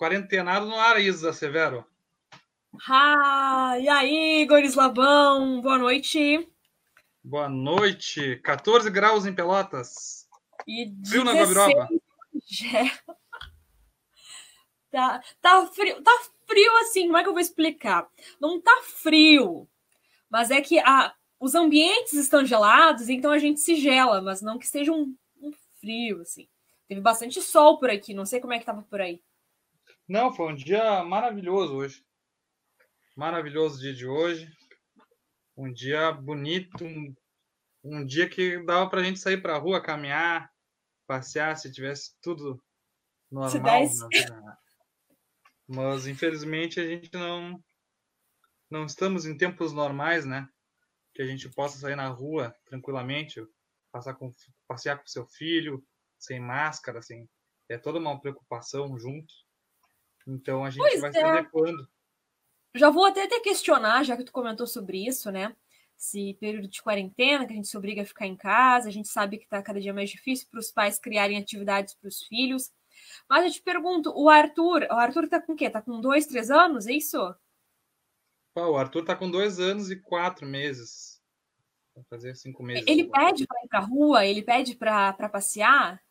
Quarentenado no ar, Isa Severo. Ah, e aí, Igor Slavão, boa noite. Boa noite. 14 graus em Pelotas. E Frio na Gabiroba. Tá, tá frio, tá frio assim, como é que eu vou explicar? Não tá frio, mas é que a, os ambientes estão gelados, então a gente se gela, mas não que esteja um, um frio, assim. Teve bastante sol por aqui, não sei como é que tava por aí. Não, foi um dia maravilhoso hoje. Maravilhoso dia de hoje. Um dia bonito, um, um dia que dava pra gente sair pra rua, caminhar, passear, se tivesse tudo normal. Né? Mas infelizmente a gente não não estamos em tempos normais, né? Que a gente possa sair na rua tranquilamente, passar com, passear com seu filho, sem máscara, assim. É toda uma preocupação junto. Então a gente Pois vai é. se adequando. Já vou até te questionar, já que tu comentou sobre isso, né? Esse período de quarentena, que a gente se obriga a ficar em casa, a gente sabe que tá cada dia mais difícil para os pais criarem atividades para os filhos. Mas eu te pergunto, o Arthur, o Arthur tá com o quê? Tá com dois, três anos, é isso? Pô, o Arthur tá com dois anos e quatro meses. Vai fazer cinco meses. Ele agora. pede para ir pra rua, ele pede para passear.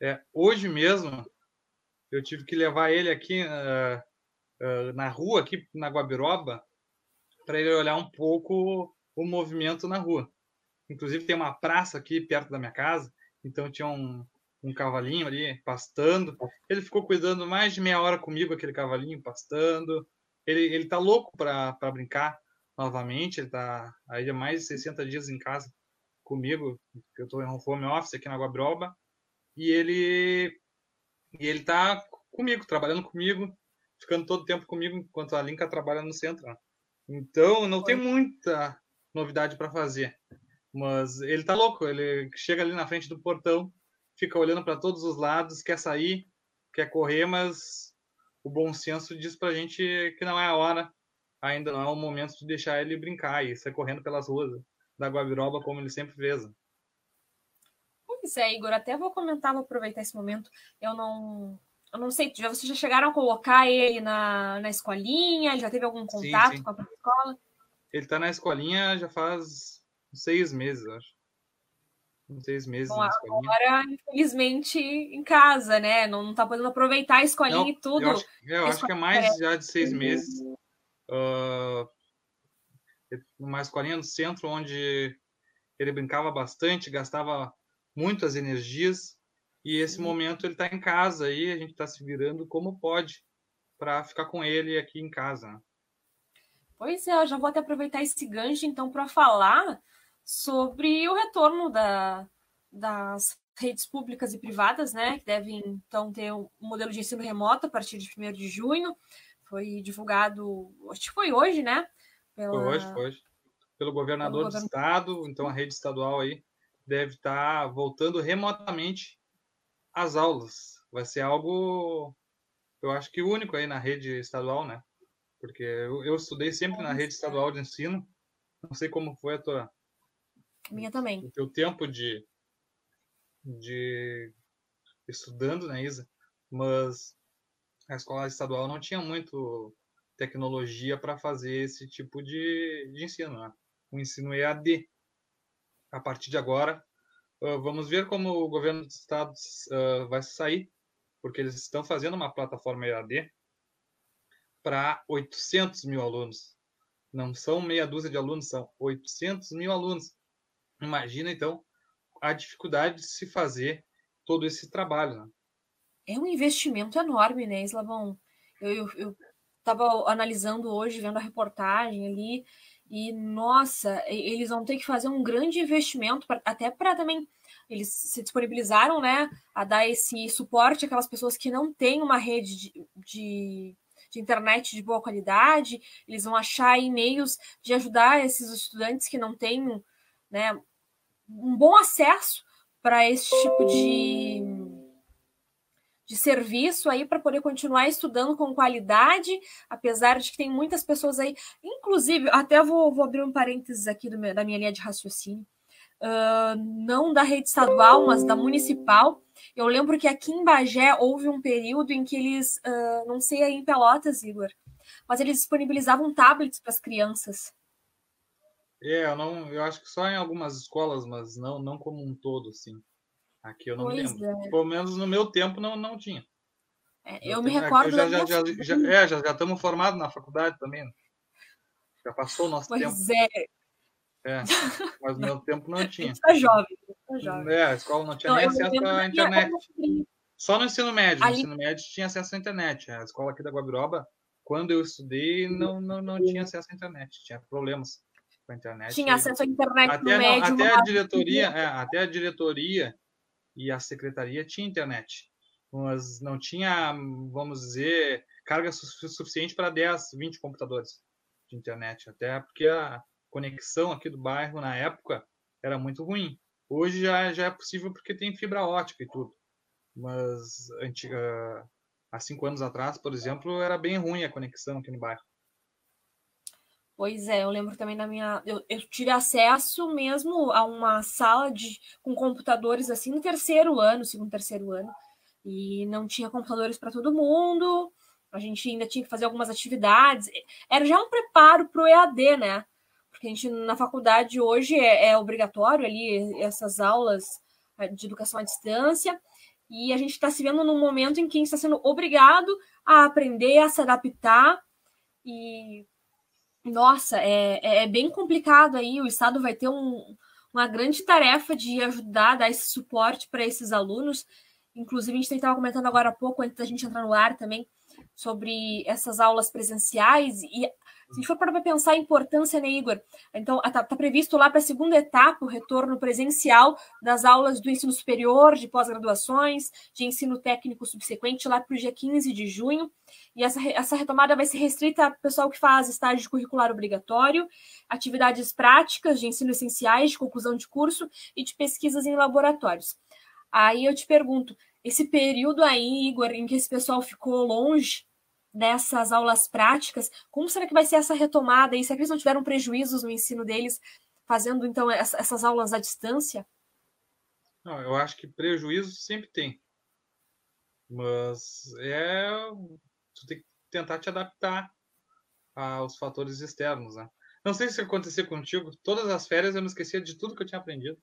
É, hoje mesmo eu tive que levar ele aqui ah, ah, na rua, aqui na Guabiroba, para ele olhar um pouco o movimento na rua. Inclusive tem uma praça aqui perto da minha casa, então tinha um, um cavalinho ali pastando. Ele ficou cuidando mais de meia hora comigo, aquele cavalinho pastando. Ele, ele tá louco para brincar novamente, ele tá aí há mais de 60 dias em casa comigo, eu estou em home office aqui na Guabiroba, e ele e ele tá comigo, trabalhando comigo, ficando todo o tempo comigo, enquanto a Linka trabalha no centro. né? Então, não tem muita novidade para fazer. Mas ele tá louco, ele chega ali na frente do portão, fica olhando para todos os lados, quer sair, quer correr, mas o bom senso diz pra gente que não é a hora, ainda não é o momento de deixar ele brincar e sair correndo pelas ruas da Guabiroba como ele sempre fez. Pois é, Igor, até vou comentar, vou aproveitar esse momento. Eu não. Eu não sei, já, vocês já chegaram a colocar ele na, na escolinha? Ele já teve algum Sim, contato sim. com a escola? Ele tá na escolinha já faz seis meses, acho. Uns seis meses Bom, na escolinha. Agora, infelizmente, em casa, né? Não, não tá podendo aproveitar a escolinha e tudo. Eu acho, eu acho que é mais já de seis meses. Ah, uma escolinha no centro onde ele brincava bastante, gastava muitas energias. E esse Sim. momento ele está em casa aí, a gente está se virando como pode para ficar com ele aqui em casa. né? Pois é, eu já vou até aproveitar esse gancho, então, para falar sobre o retorno da, das redes públicas e privadas, né? Que devem, então, ter um modelo de ensino remoto a partir de 1 de junho. Foi divulgado, acho que foi hoje, né? Pela... Foi hoje, foi hoje. Pelo governador Pelo do govern- estado, então a rede estadual aí deve estar voltando remotamente às aulas. Vai ser algo, eu acho que único aí na rede estadual, né? Porque eu, eu estudei sempre na rede estadual de ensino. Não sei como foi a tua, Minha também. o teu tempo de, de estudando, né, Isa? Mas a escola estadual não tinha muito tecnologia para fazer esse tipo de, de ensino, né? O ensino EAD. A partir de agora, ah, vamos ver como o governo do estado ah, vai sair, porque eles estão fazendo uma plataforma EAD para 800 mil alunos. Não são meia dúzia de alunos, são 800 mil alunos. Imagina, então, a dificuldade de se fazer todo esse trabalho. Né? É um investimento enorme, né, Slavão? Eu, eu, eu tava analisando hoje, vendo a reportagem ali, e nossa, eles vão ter que fazer um grande investimento, pra- até para também. Eles se disponibilizaram, né, a dar esse suporte àquelas pessoas que não têm uma rede de, de, de internet de boa qualidade. Eles vão achar meios de ajudar esses estudantes que não têm, né, um bom acesso para esse tipo de, de serviço aí para poder continuar estudando com qualidade, apesar de que tem muitas pessoas aí, inclusive, até vou, vou abrir um parênteses aqui meu- da minha linha de raciocínio, ah, não da rede estadual, mas da municipal, Eu lembro que aqui em Bagé houve um período em que eles, uh, não sei aí em Pelotas, Igor, mas eles disponibilizavam tablets para as crianças. É, eu não, eu acho que só em algumas escolas, mas não, não como um todo, assim. Aqui eu não pois me lembro. É. Pelo menos no meu tempo não, não tinha. É, eu, me recordo. Já, já, já, já, é, já, já estamos formados na faculdade também. Né? Já passou o nosso pois tempo. Pois é. É, mas no meu tempo não tinha. Está jovem, tá jovem. É, a escola não tinha nem acesso à internet. Só no ensino médio. No ensino médio tinha acesso à internet. A escola aqui da Guabiroba, quando eu estudei, não, não, não tinha acesso à internet. Tinha problemas com a internet. Tinha acesso à internet até, no médio. Até a diretoria, é, até a diretoria e a secretaria tinha internet. Mas não tinha, vamos dizer, carga suficiente para 10, 20 computadores de internet. Até porque a, conexão aqui do bairro na época era muito ruim. Hoje já, já é possível porque tem fibra ótica e tudo. Mas antiga, há cinco anos atrás, por exemplo, era bem ruim a conexão aqui no bairro. Pois é, eu lembro também da minha. Eu, eu, tive acesso mesmo a uma sala de, com computadores assim no terceiro ano, segundo, terceiro ano. E não tinha computadores para todo mundo. A gente ainda tinha que fazer algumas atividades. Era já um preparo para o EAD, né? porque a gente na faculdade hoje é, é obrigatório ali essas aulas é, de educação à distância, e a gente está se vendo num momento em que a gente está sendo obrigado a aprender, a se adaptar, e nossa, é, é, é bem complicado aí, o Estado vai ter um, uma grande tarefa de ajudar, dar esse suporte para esses alunos, inclusive a gente estava comentando agora há pouco, antes da gente entrar no ar também, sobre essas aulas presenciais, e se a gente for para pensar a importância, né, Igor? Então, está tá previsto lá para a segunda etapa o retorno presencial das aulas do ensino superior, de pós-graduações, de ensino técnico subsequente, lá para o dia 15 de junho. E essa, essa retomada vai ser restrita ao pessoal que faz estágio curricular obrigatório, atividades práticas de ensino essenciais, de conclusão de curso e de pesquisas em laboratórios. Aí eu te pergunto, esse período aí, Igor, em que esse pessoal ficou longe dessas aulas práticas, como será que vai ser essa retomada? E será que eles não tiveram prejuízos no ensino deles, fazendo então essas aulas à distância? Não, eu acho que prejuízo sempre tem. Mas é. Tu tem que tentar te adaptar aos fatores externos, né? Não sei se acontecer contigo, todas as férias eu me esquecia de tudo que eu tinha aprendido.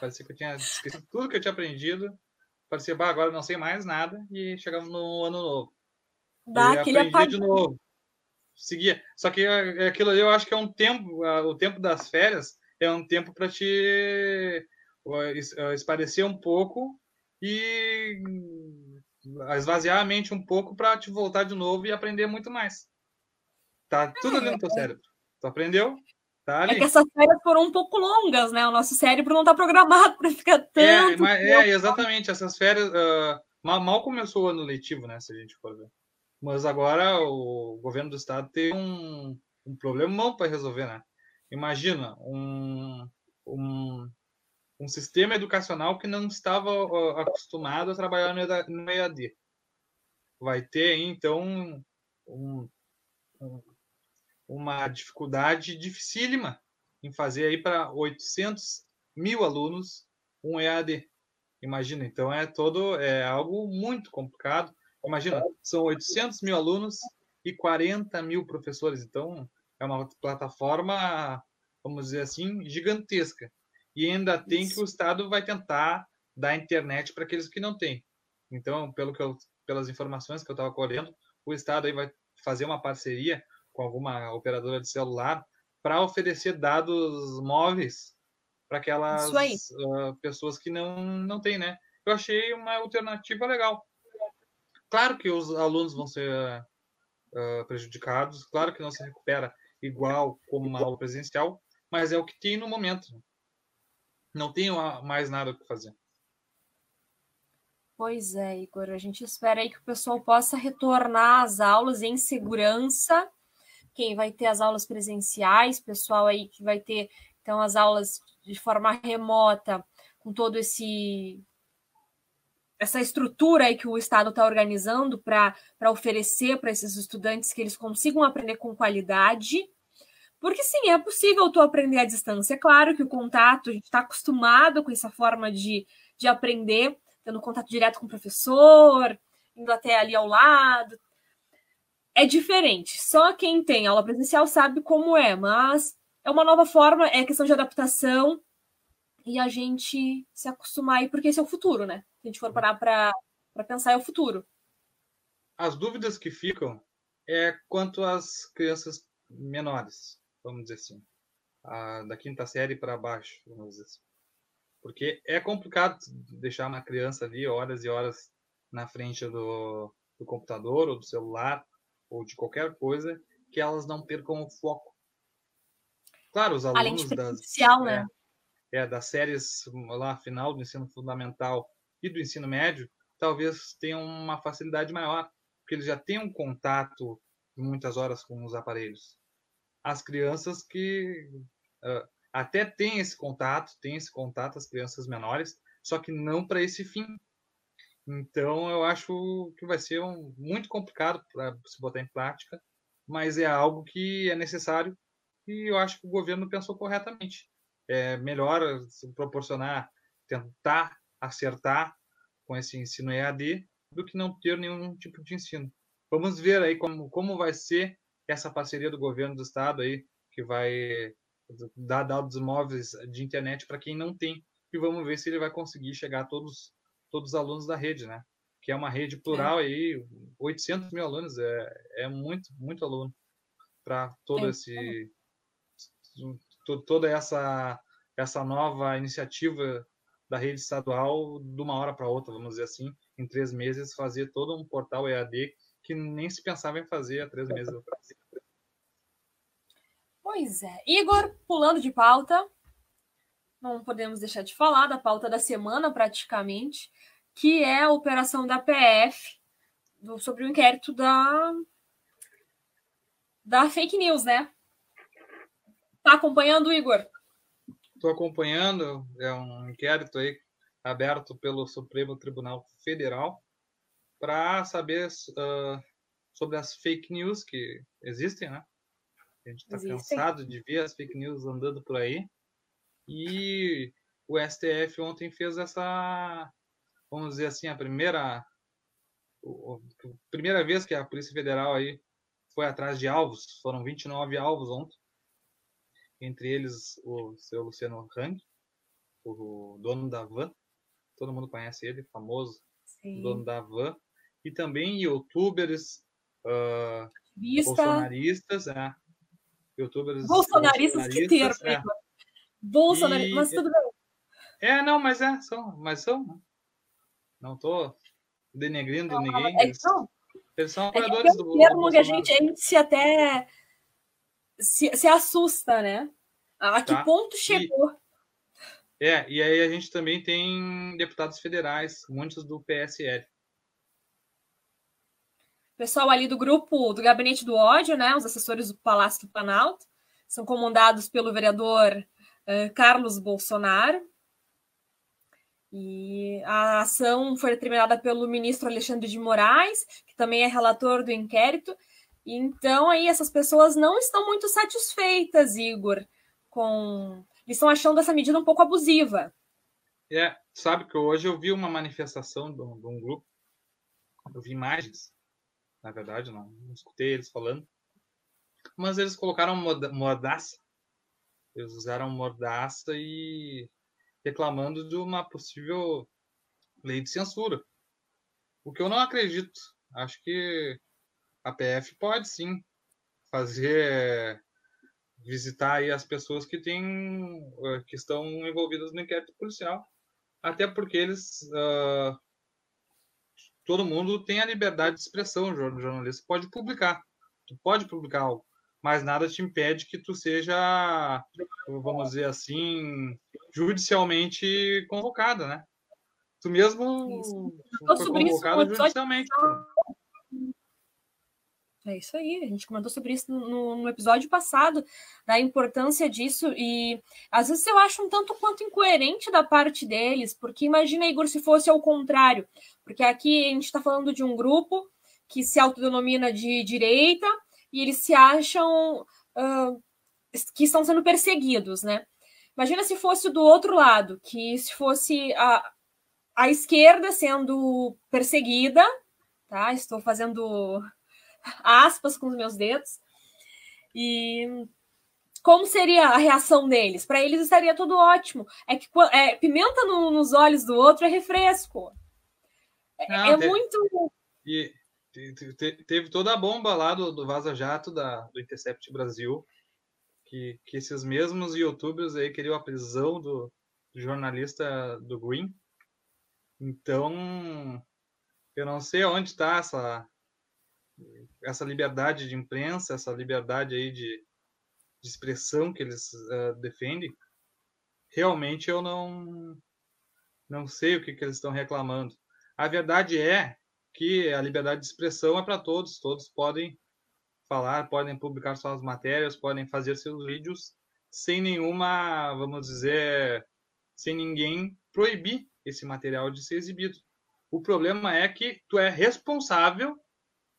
Parecia que eu tinha esquecido tudo que eu tinha aprendido. Parecia, bah, agora não sei mais nada. E chegamos no ano novo. Dá eu aquele apagão. de novo. Seguia. Só que é, é aquilo ali eu acho que é um tempo, o tempo das férias é um tempo para te esparecer um pouco e esvaziar a mente um pouco para te voltar de novo e aprender muito mais. Tá tudo ali no teu é. cérebro. Tu aprendeu? Tá ali. É que essas férias foram um pouco longas, né? O nosso cérebro não está programado para ficar tanto. É, mas, é, exatamente. Essas férias. Uh, mal, mal começou o ano letivo, né? Se a gente for ver. Mas agora o governo do estado tem um, um problemão para resolver, né? Imagina um, um, um sistema educacional que não estava acostumado a trabalhar no EAD. Vai ter, então, um, um, uma dificuldade dificílima em fazer aí para 800 mil alunos um EAD. Imagina, então é todo é algo muito complicado Imagina, são 800 mil alunos e 40 mil professores. Então, é uma plataforma, vamos dizer assim, gigantesca. E ainda tem Isso. que o Estado vai tentar dar internet para aqueles que não têm. Então, pelo que eu, pelas informações que eu estava colhendo, o Estado aí vai fazer uma parceria com alguma operadora de celular para oferecer dados móveis para aquelas uh, pessoas que não, não têm, né? Eu achei uma alternativa legal. Claro que os alunos vão ser uh, prejudicados, claro que não se recupera igual como uma aula presencial, mas é o que tem no momento. Não tem mais nada que fazer. Pois é, Igor. A gente espera aí que o pessoal possa retornar às aulas em segurança. Quem vai ter as aulas presenciais, pessoal aí que vai ter então as aulas de forma remota, com todo esse essa estrutura aí que o Estado está organizando para oferecer para esses estudantes que eles consigam aprender com qualidade. Porque sim, é possível tu aprender à distância. É claro que o contato, a gente está acostumado com essa forma de, de aprender. tendo contato direto com o professor, indo até ali ao lado. É diferente. Só quem tem aula presencial sabe como é, mas é uma nova forma, é questão de adaptação e a gente se acostumar aí, porque esse é o futuro, né? Se a gente for parar para pensar, é o futuro. As dúvidas que ficam é quanto às crianças menores, vamos dizer assim, a, da quinta série para baixo, vamos dizer assim. Porque é complicado deixar uma criança ali horas e horas na frente do, do computador ou do celular ou de qualquer coisa que elas não percam o foco. Claro, os alunos Além de das, né? É, das séries lá final do ensino fundamental e do ensino médio talvez tenham uma facilidade maior, porque eles já têm um contato muitas horas com os aparelhos. As crianças que uh, até têm esse contato, têm esse contato, as crianças menores, só que não para esse fim. Então, eu acho que vai ser um, muito complicado para se botar em prática, mas é algo que é necessário e eu acho que o governo pensou corretamente. É melhor proporcionar, tentar acertar com esse ensino EAD do que não ter nenhum tipo de ensino. Vamos ver aí como, como vai ser essa parceria do governo do estado aí, que vai dar dados móveis de internet para quem não tem. E vamos ver se ele vai conseguir chegar a todos, todos os alunos da rede, né? Que é uma rede plural é. aí, 800 mil alunos, é, é muito, muito aluno para todo é. esse toda essa essa nova iniciativa da rede estadual de uma hora para outra, vamos dizer assim, em três meses fazer todo um portal EAD que nem se pensava em fazer há três meses atrás. Pois é. Igor, pulando de pauta, não podemos deixar de falar da pauta da semana, praticamente, que é a operação da PF sobre o inquérito da, da fake news, né? Tá acompanhando, Igor? Estou acompanhando, é um inquérito aí aberto pelo Supremo Tribunal Federal para saber uh, sobre as fake news que existem, né? A gente está cansado de ver as fake news andando por aí. E o STF ontem fez essa, vamos dizer assim, a primeira, a primeira vez que a Polícia Federal aí foi atrás de alvos. Foram 29 alvos ontem. Entre eles o seu Luciano Hang, o dono da Van. Todo mundo conhece ele, famoso Sim. dono da Van. E também youtubers, uh, bolsonaristas, é, youtubers. Bolsonaristas, bolsonaristas que termo, é. Bolsonaristas, mas tudo bem. É, não, mas é, são, mas são. Né? Não tô denegrindo não, ninguém. É, eles, não. eles são é apoiadores é do, um termo que a gente, a gente se até se, se assusta, né? A que tá. ponto chegou? E, é, e aí a gente também tem deputados federais, muitos do PSL pessoal ali do grupo do Gabinete do Ódio, né, os assessores do Palácio do Planalto, são comandados pelo vereador uh, Carlos Bolsonaro. E a ação foi determinada pelo ministro Alexandre de Moraes, que também é relator do inquérito. Então aí essas pessoas não estão muito satisfeitas, Igor, com eles estão achando essa medida um pouco abusiva. É, sabe que hoje eu vi uma manifestação de um, de um grupo, eu vi imagens na verdade, não, não escutei eles falando. Mas eles colocaram mordaça. Eles usaram mordaça e reclamando de uma possível lei de censura. O que eu não acredito. Acho que a PF pode sim fazer visitar aí as pessoas que têm eh, que estão envolvidas no inquérito policial, até porque eles uh, todo mundo tem a liberdade de expressão, o jornalista pode publicar, tu pode publicar algo, mas nada te impede que tu seja, vamos dizer assim, judicialmente convocada, né? Tu mesmo foi convocada judicialmente. É isso aí, a gente comentou sobre isso no, no, episódio passado, da importância disso, e às vezes eu acho um tanto quanto incoerente da parte deles, porque imagina, Igor, se fosse ao contrário, porque aqui a gente está falando de um grupo que se autodenomina de direita e eles se acham uh, que estão sendo perseguidos, né? Imagina se fosse do outro lado, que se fosse a, a esquerda sendo perseguida, tá? Estou fazendo aspas com os meus dedos. E como seria a reação deles? Para eles estaria tudo ótimo. É que é, pimenta no, nos olhos do outro é refresco. É, Não, é teve, muito. E teve toda a bomba lá do, do Vaza Jato da, do Intercept Brasil, que, que esses mesmos youtubers aí queriam a prisão do, do jornalista do Green. Então, eu não sei onde está essa, essa liberdade de imprensa, essa liberdade aí de, de expressão que eles uh, defendem. Realmente eu não não sei o que, que eles estão reclamando. A verdade é que a liberdade de expressão é para todos, todos podem falar, podem publicar suas matérias, podem fazer seus vídeos sem nenhuma, vamos dizer, sem ninguém proibir esse material de ser exibido. O problema é que tu é responsável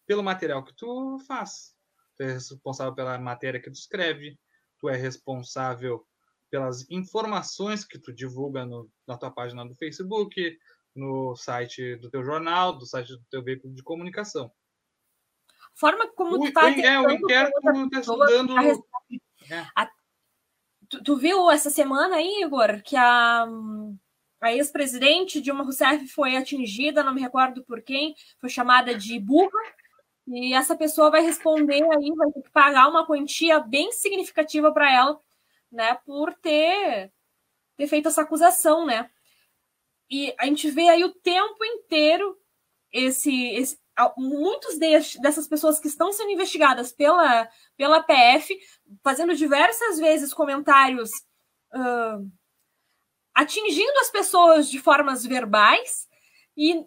pelo material que tu faz. Tu é responsável pela matéria que tu escreve, tu é responsável pelas informações que tu divulga no, na tua página do Facebook, no site do teu jornal, do site do teu veículo de comunicação. Forma como o, tu tá é, o inquérito está estudando... É. A, tu, tu, viu essa semana aí, Igor, que a, a ex-presidente Dilma Rousseff foi atingida, não me recordo por quem, foi chamada de burra, e essa pessoa vai responder aí, vai ter que pagar uma quantia bem significativa para ela, né, por ter, ter feito essa acusação, né? E a gente vê aí o tempo inteiro esse, esse muitos dessas pessoas que estão sendo investigadas pela, pela PF, fazendo diversas vezes comentários uh, atingindo as pessoas de formas verbais e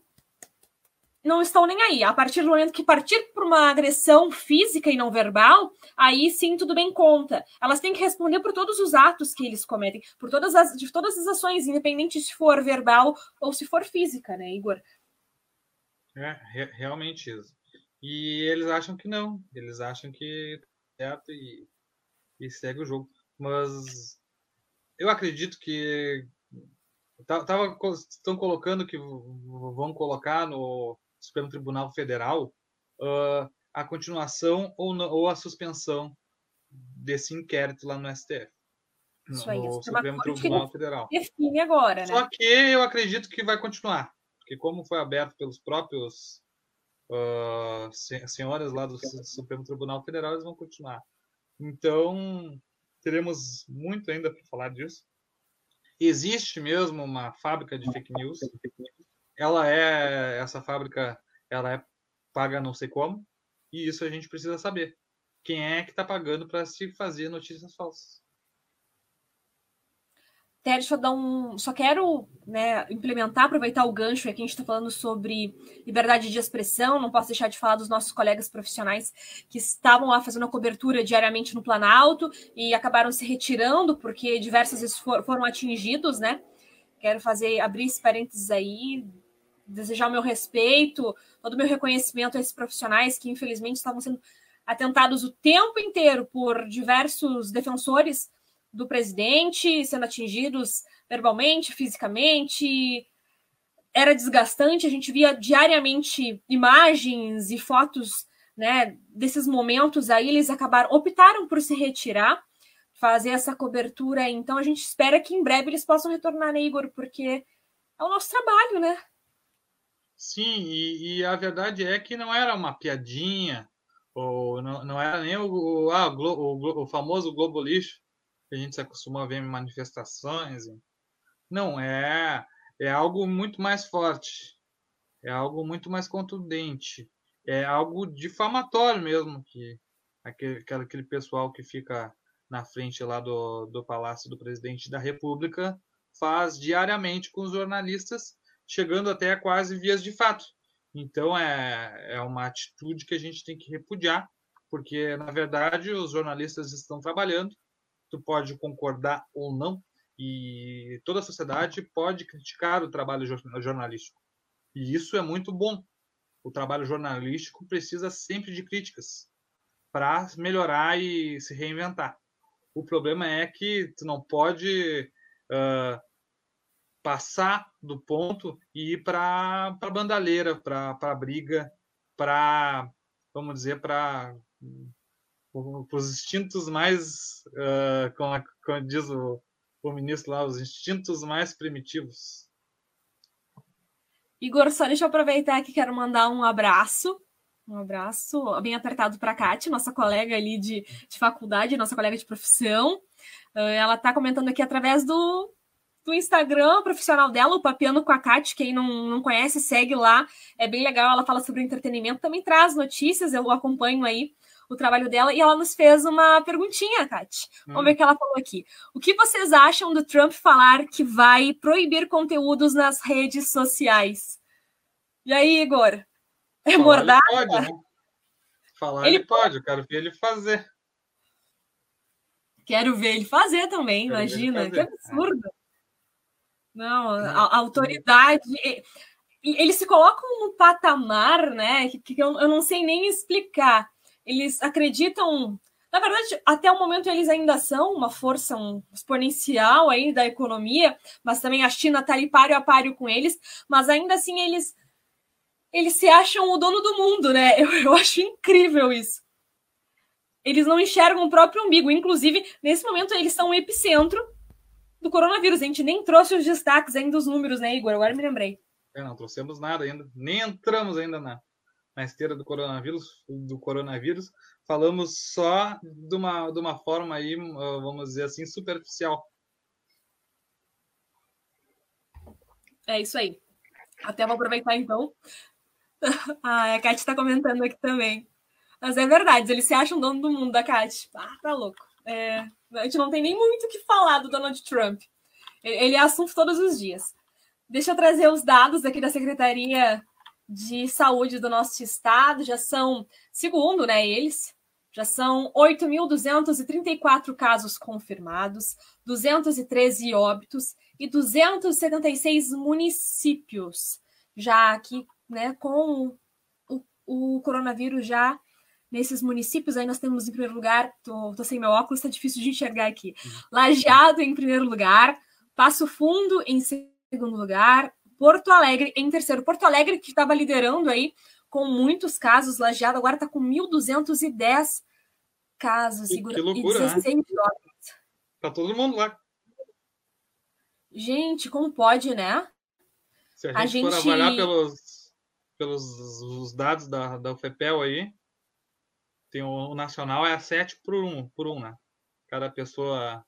não estão nem aí. A partir do momento que partir para uma agressão física e não verbal, aí sim tudo bem conta. Elas têm que responder por todos os atos que eles cometem, por todas as, de todas as ações, independente se for verbal ou se for física, né, Igor? É, re realmente isso. E eles acham que não. Eles acham que é certo e, e segue o jogo. Mas eu acredito que tava, estão colocando que vão colocar no Supremo Tribunal Federal uh, a continuação ou, no, ou a suspensão desse inquérito lá no STF. Isso aí, no Supremo Tribunal Federal. Define agora, né? Só que eu acredito que vai continuar, porque como foi aberto pelos próprios uh, senhoras lá do Supremo Tribunal Federal, eles vão continuar. Então, teremos muito ainda para falar disso. Existe mesmo uma fábrica de fake news ela é essa fábrica, ela é paga não sei como, e isso a gente precisa saber. Quem é que está pagando para se fazer notícias falsas? Eu dar um. Só quero né, implementar, aproveitar o gancho aqui. A gente está falando sobre liberdade de expressão. Não posso deixar de falar dos nossos colegas profissionais que estavam lá fazendo a cobertura diariamente no Planalto e acabaram se retirando porque diversas vezes foram atingidos, né? Quero fazer abrir esse parênteses aí, desejar o meu respeito, todo o meu reconhecimento a esses profissionais que, infelizmente, estavam sendo atentados o tempo inteiro por diversos defensores do presidente, sendo atingidos verbalmente, fisicamente. Era desgastante, a gente via diariamente imagens e fotos né, desses momentos aí, eles acabaram, optaram por se retirar, fazer essa cobertura. Então a gente espera que em breve eles possam retornar, né, Igor? Porque é o nosso trabalho, né? Sim, e, e, a verdade é que não era uma piadinha, ou não, não era nem o, o, ah, o, o, o famoso Globo Lixo, que a gente se acostumou a ver em manifestações. Não, é, é algo muito mais forte, é algo muito mais contundente, é algo difamatório mesmo, que aquele, aquele pessoal que fica na frente lá do, do Palácio do Presidente da República faz diariamente com os jornalistas chegando até quase vias de fato. Então é, é uma atitude que a gente tem que repudiar, porque na verdade os jornalistas estão trabalhando, tu pode concordar ou não, e toda a sociedade pode criticar o trabalho jornalístico. E isso é muito bom. O trabalho jornalístico precisa sempre de críticas para melhorar e se reinventar. O problema é que tu não pode uh, passar do ponto e ir para a bandalheira, para a briga, para, vamos dizer, para os instintos mais, uh, como, como, diz o, o ministro lá, os instintos mais primitivos. Igor, só deixa eu aproveitar que quero mandar um abraço um abraço bem apertado para a Kátia, nossa colega ali de, de faculdade, nossa colega de profissão. Ela está comentando aqui através do, do Instagram profissional dela, o Papiano com a Kátia. Quem não, não conhece, segue lá. É bem legal, ela fala sobre entretenimento, também traz notícias, eu acompanho aí o trabalho dela. E ela nos fez uma perguntinha, Kátia. Hum. Vamos ver o que ela falou aqui. O que vocês acham do Trump falar que vai proibir conteúdos nas redes sociais? E aí, Igor? É mordada? Ele pode, né? Falar ele, ele pode, eu quero ver ele fazer. Quero ver ele fazer também, quero imagina. Fazer. Que absurdo. É. Não, a, a autoridade. Eles se colocam no patamar, né? Que, que eu, eu não sei nem explicar. Eles acreditam. Na verdade, até o momento eles ainda são uma força um, exponencial aí da economia, mas também a China está ali páreo a páreo com eles, mas ainda assim eles eles se acham o dono do mundo, né? Eu, eu acho incrível isso. Eles não enxergam o próprio umbigo. Inclusive, nesse momento, eles são o epicentro do coronavírus. A gente nem trouxe os destaques ainda dos números, né, Igor? Agora me lembrei. É, não trouxemos nada ainda. Nem entramos ainda na, na esteira do coronavírus, do coronavírus. Falamos só de uma, de uma forma aí, vamos dizer assim, superficial. É isso aí. Até vou aproveitar então ah, a Kat está comentando aqui também. Mas é verdade, eles se acham dono do mundo da Kat. Ah, tá louco. É, a gente não tem nem muito o que falar do Donald Trump. Ele é assunto todos os dias. Deixa eu trazer os dados aqui da Secretaria de Saúde do nosso estado. Já são, segundo né, eles, já são 8.234 casos confirmados, 213 óbitos e 276 municípios já aqui né, com o, o coronavírus já nesses municípios. Aí nós temos em primeiro lugar, tô, tô sem meu óculos, está difícil de enxergar aqui. Uhum. Lajeado em primeiro lugar, Passo Fundo em segundo lugar, Porto Alegre em terceiro. Porto Alegre que estava liderando aí com muitos casos, Lajeado agora está com 1.210 casos que, que loucura, e 16 né? Tá todo mundo lá. Gente, como pode, né? Se a gente, a gente... for avaliar pelos pelos os dados da, da UFEPEL aí, tem o, o nacional é a 7 por 1, por 1, né? Cada pessoa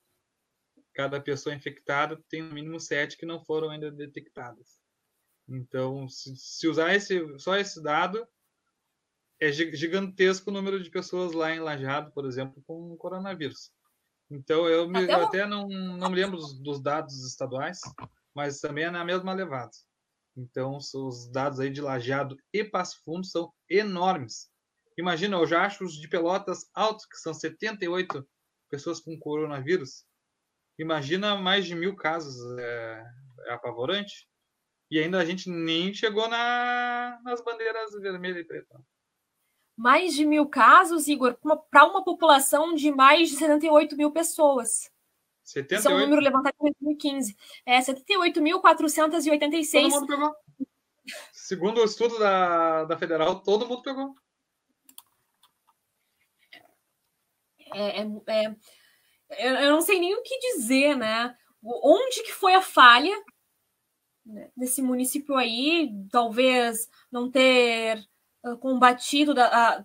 cada pessoa infectada tem no mínimo 7 que não foram ainda detectadas. Então, se, se usar esse, só esse dado, é gigantesco o número de pessoas lá em Lajado, por exemplo, com coronavírus. Então, eu, me, até, eu até não, não me lembro dos, dos, dados estaduais, mas também é na mesma levada. Então, os dados aí de Lajeado e Passo Fundo são enormes. Imagina, eu já acho os de Pelotas altos, que são 78 pessoas com coronavírus. Imagina mais de mil casos, é, é apavorante. E ainda a gente nem chegou na, nas bandeiras vermelha e preta. Mais de mil casos, Igor, para uma população de mais de 78 mil pessoas. 78? Esse é um número levantado em 2015. É 78.486. Todo mundo pegou. Segundo o estudo da, da Federal, todo mundo pegou. É, é, é, eu não sei nem o que dizer, né? Onde que foi a falha né, desse município aí? Talvez não ter uh, combatido,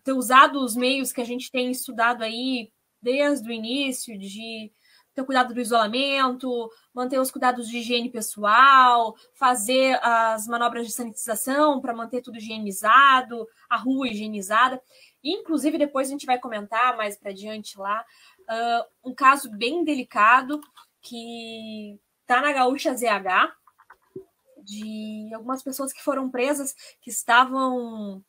ter usado os meios que a gente tem estudado aí desde o início de ter cuidado do isolamento, manter os cuidados de higiene pessoal, fazer as manobras de sanitização para manter tudo higienizado, a rua higienizada. Inclusive, depois a gente vai comentar mais para diante lá uh, um caso bem delicado que está na Gaúcha ZH, de algumas pessoas que foram presas que estavam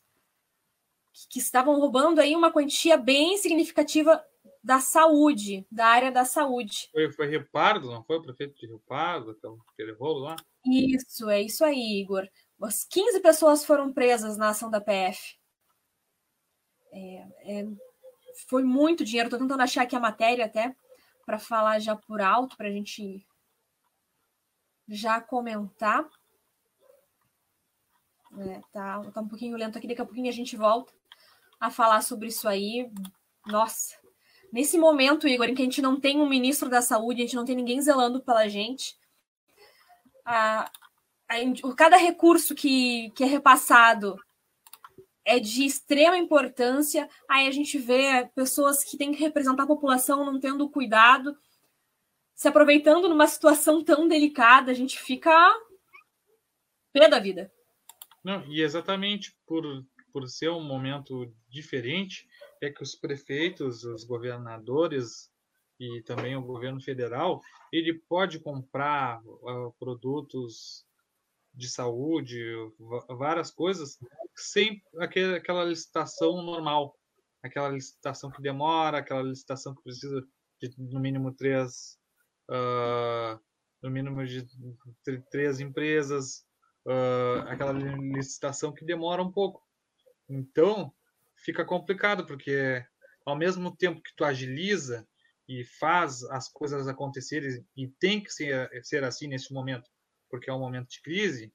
que estavam roubando aí uma quantia bem significativa da saúde, da área da saúde. Foi, foi Rio Pardo, não foi o prefeito de Rio Pardo, aquele rolo lá? Isso, é isso aí, Igor. As 15 pessoas foram presas na ação da PF. É, é, foi muito dinheiro. Estou tentando achar aqui a matéria até para falar já por alto, para a gente já comentar. É, tá, tá um pouquinho lento aqui, daqui a pouquinho a gente volta a falar sobre isso aí. Nossa, nesse momento, Igor, em que a gente não tem um ministro da saúde, a gente não tem ninguém zelando pela gente, a, a, cada recurso que, que é repassado é de extrema importância. Aí a gente vê pessoas que têm que representar a população não tendo cuidado, se aproveitando numa situação tão delicada, a gente fica pé da vida. Não, e exatamente por, por ser um momento diferente, é que os prefeitos, os governadores e também o governo federal, ele pode comprar uh, produtos de saúde, várias coisas, sem aquele, aquela licitação normal, aquela licitação que demora, aquela licitação que precisa de no mínimo três, uh, no mínimo de três empresas, uh, aquela licitação que demora um pouco. Então, fica complicado, porque ao mesmo tempo que tu agiliza e faz as coisas acontecerem, e tem que ser, ser assim nesse momento, porque é um momento de crise,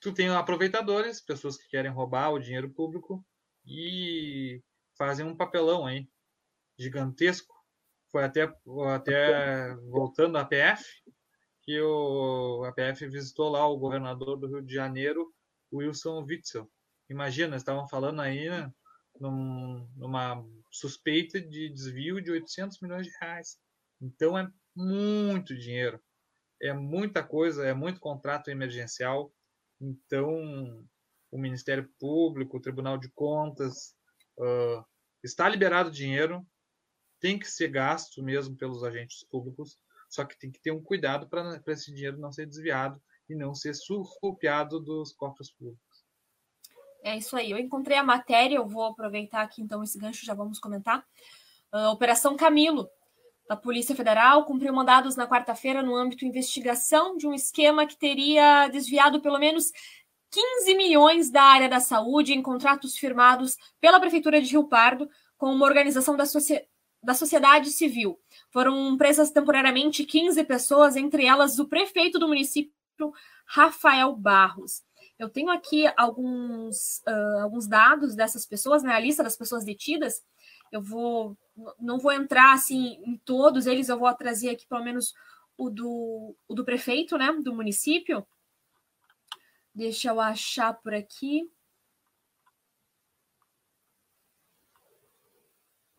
tu tem aproveitadores, pessoas que querem roubar o dinheiro público e fazem um papelão aí gigantesco. Foi até, até voltando à PF, que o APF visitou lá o governador do Rio de Janeiro, Wilson Witzel. Imagina, estavam falando aí né, num, numa suspeita de desvio de 800 milhões de reais. Então é muito dinheiro, é muita coisa, é muito contrato emergencial. Então o Ministério Público, o Tribunal de Contas, uh, está liberado dinheiro, tem que ser gasto mesmo pelos agentes públicos, só que tem que ter um cuidado para esse dinheiro não ser desviado e não ser surrupiado dos cofres públicos. É isso aí. Eu encontrei a matéria, eu vou aproveitar aqui então esse gancho, já vamos comentar. Uh, Operação Camilo, da Polícia Federal, cumpriu mandados na quarta-feira no âmbito de investigação de um esquema que teria desviado pelo menos 15 milhões da área da saúde em contratos firmados pela Prefeitura de Rio Pardo com uma organização da, da sociedade civil. Foram presas temporariamente 15 pessoas, entre elas o prefeito do município, Rafael Barros. Eu tenho aqui alguns, uh, alguns dados dessas pessoas, né, a lista das pessoas detidas. Eu vou, não vou entrar assim em todos eles, eu vou trazer aqui pelo menos o do, o do prefeito, né, do município. Deixa eu achar por aqui.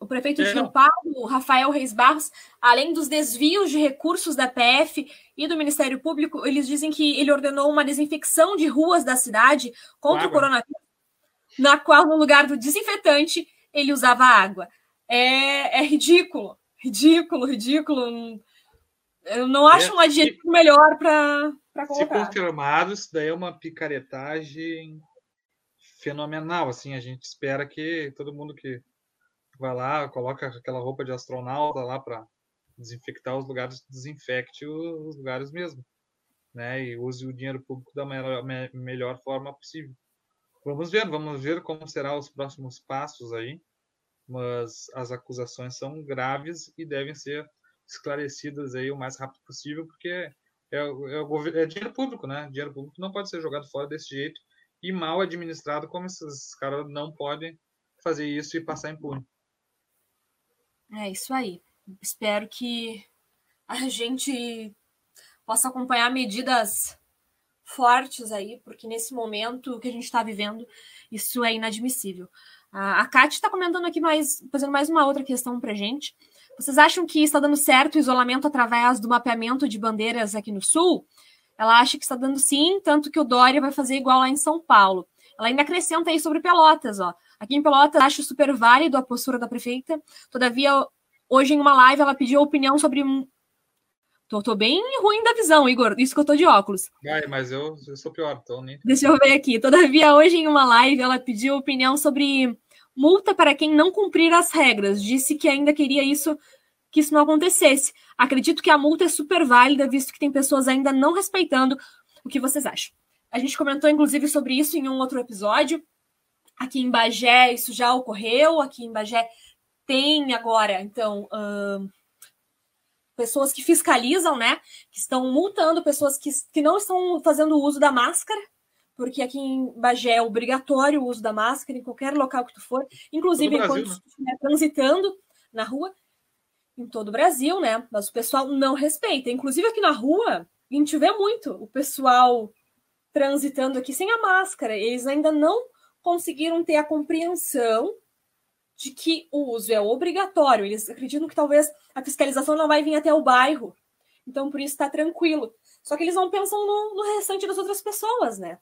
o prefeito de é, Rio Paulo, Rafael Reis Barros, além dos desvios de recursos da PF e do Ministério Público, eles dizem que ele ordenou uma desinfecção de ruas da cidade contra o coronavírus, na qual, no lugar do desinfetante, ele usava água. É, é ridículo, ridículo, ridículo. Eu não acho é, um adjetivo se, melhor para colocar. Se confirmado, isso daí é uma picaretagem fenomenal. Assim, a gente espera que todo mundo que vai lá, coloca aquela roupa de astronauta lá para desinfectar os lugares, desinfecte os lugares mesmo, né? E use o dinheiro público da melhor, melhor forma possível. Vamos ver, vamos ver como serão os próximos passos aí, mas as acusações são graves e devem ser esclarecidas aí o mais rápido possível, porque é, é, é dinheiro público, né? Dinheiro público não pode ser jogado fora desse jeito e mal administrado como esses caras não podem fazer isso e passar impune. É isso aí. Espero que a gente possa acompanhar medidas fortes aí, porque nesse momento que a gente está vivendo, isso é inadmissível. A, a Kátia está comentando aqui mais, fazendo mais uma outra questão para gente. Vocês acham que está dando certo o isolamento através do mapeamento de bandeiras aqui no Sul? Ela acha que está dando sim, tanto que o Dória vai fazer igual lá em São Paulo. Ela ainda acrescenta aí sobre Pelotas, ó. Aqui em Pelotas, acho super válido a postura da prefeita. Todavia, hoje em uma live, ela pediu opinião sobre. Tô, tô bem ruim da visão, Igor. Isso que eu tô de óculos. Ai, mas eu, eu sou pior, então nem. Deixa eu ver aqui. Todavia, hoje em uma live, ela pediu opinião sobre multa para quem não cumprir as regras. Disse que ainda queria isso, que isso não acontecesse. Acredito que a multa é super válida, visto que tem pessoas ainda não respeitando. O que vocês acham? A gente comentou, inclusive, sobre isso em um outro episódio. Aqui em Bagé isso já ocorreu, aqui em Bagé tem agora, então, uh, pessoas que fiscalizam, né? Que estão multando pessoas que, que não estão fazendo uso da máscara, porque aqui em Bagé é obrigatório o uso da máscara em qualquer local que tu for, inclusive Brasil, enquanto né? estiver transitando na rua, em todo o Brasil, né? Mas o pessoal não respeita. Inclusive aqui na rua, a gente vê muito o pessoal transitando aqui sem a máscara. Eles ainda não conseguiram ter a compreensão de que o uso é obrigatório. Eles acreditam que talvez a fiscalização não vai vir até o bairro. Então, por isso está tranquilo. Só que eles não pensam no, no, restante das outras pessoas, né?